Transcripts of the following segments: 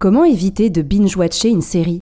Comment éviter de binge-watcher une série?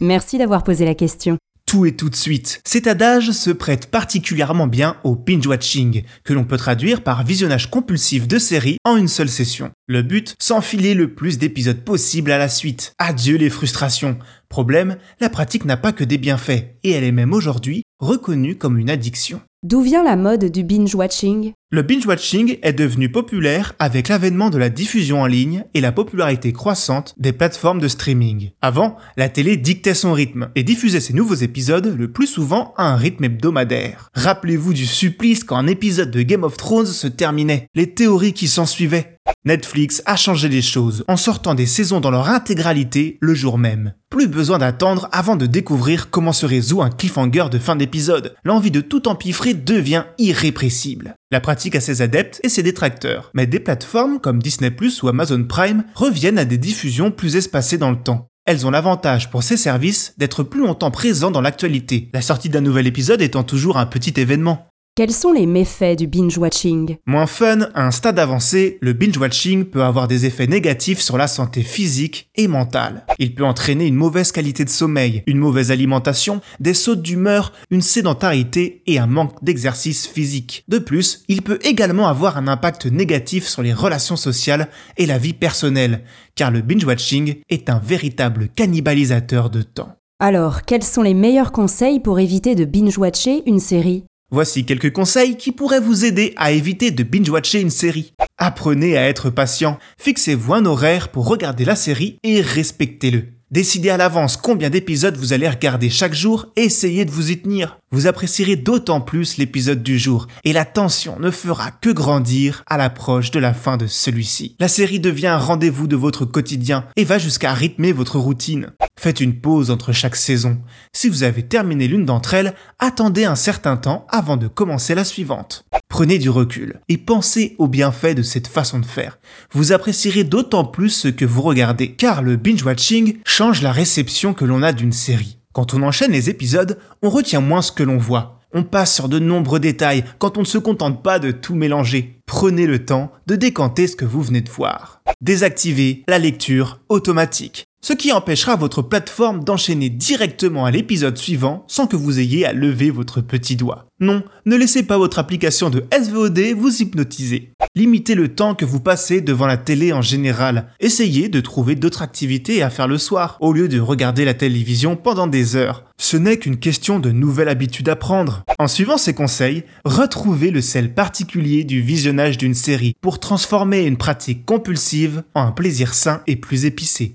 Merci d'avoir posé la question. Tout et tout de suite. Cet adage se prête particulièrement bien au binge-watching, que l'on peut traduire par visionnage compulsif de séries en une seule session. Le but, s'enfiler le plus d'épisodes possible à la suite. Adieu les frustrations. Problème, la pratique n'a pas que des bienfaits, et elle est même aujourd'hui reconnue comme une addiction. D'où vient la mode du binge-watching? Le binge-watching est devenu populaire avec l'avènement de la diffusion en ligne et la popularité croissante des plateformes de streaming. Avant, la télé dictait son rythme et diffusait ses nouveaux épisodes le plus souvent à un rythme hebdomadaire. Rappelez-vous du supplice quand un épisode de Game of Thrones se terminait, les théories qui s'en suivaient. Netflix a changé les choses en sortant des saisons dans leur intégralité le jour même. Plus besoin d'attendre avant de découvrir comment se résout un cliffhanger de fin d'épisode. L'envie de tout empiffrer devient irrépressible. La pratique a ses adeptes et ses détracteurs, mais des plateformes comme Disney ou Amazon Prime reviennent à des diffusions plus espacées dans le temps. Elles ont l'avantage pour ces services d'être plus longtemps présents dans l'actualité, la sortie d'un nouvel épisode étant toujours un petit événement. Quels sont les méfaits du binge-watching? Moins fun, à un stade avancé, le binge-watching peut avoir des effets négatifs sur la santé physique et mentale. Il peut entraîner une mauvaise qualité de sommeil, une mauvaise alimentation, des sautes d'humeur, une sédentarité et un manque d'exercice physique. De plus, il peut également avoir un impact négatif sur les relations sociales et la vie personnelle, car le binge-watching est un véritable cannibalisateur de temps. Alors, quels sont les meilleurs conseils pour éviter de binge-watcher une série? Voici quelques conseils qui pourraient vous aider à éviter de binge-watcher une série. Apprenez à être patient, fixez-vous un horaire pour regarder la série et respectez-le. Décidez à l'avance combien d'épisodes vous allez regarder chaque jour et essayez de vous y tenir. Vous apprécierez d'autant plus l'épisode du jour et la tension ne fera que grandir à l'approche de la fin de celui-ci. La série devient un rendez-vous de votre quotidien et va jusqu'à rythmer votre routine. Faites une pause entre chaque saison. Si vous avez terminé l'une d'entre elles, attendez un certain temps avant de commencer la suivante. Prenez du recul et pensez aux bienfaits de cette façon de faire. Vous apprécierez d'autant plus ce que vous regardez, car le binge-watching change la réception que l'on a d'une série. Quand on enchaîne les épisodes, on retient moins ce que l'on voit. On passe sur de nombreux détails quand on ne se contente pas de tout mélanger. Prenez le temps de décanter ce que vous venez de voir. Désactivez la lecture automatique ce qui empêchera votre plateforme d'enchaîner directement à l'épisode suivant sans que vous ayez à lever votre petit doigt. Non, ne laissez pas votre application de SVOD vous hypnotiser. Limitez le temps que vous passez devant la télé en général. Essayez de trouver d'autres activités à faire le soir, au lieu de regarder la télévision pendant des heures. Ce n'est qu'une question de nouvelle habitude à prendre. En suivant ces conseils, retrouvez le sel particulier du visionnage d'une série pour transformer une pratique compulsive en un plaisir sain et plus épicé.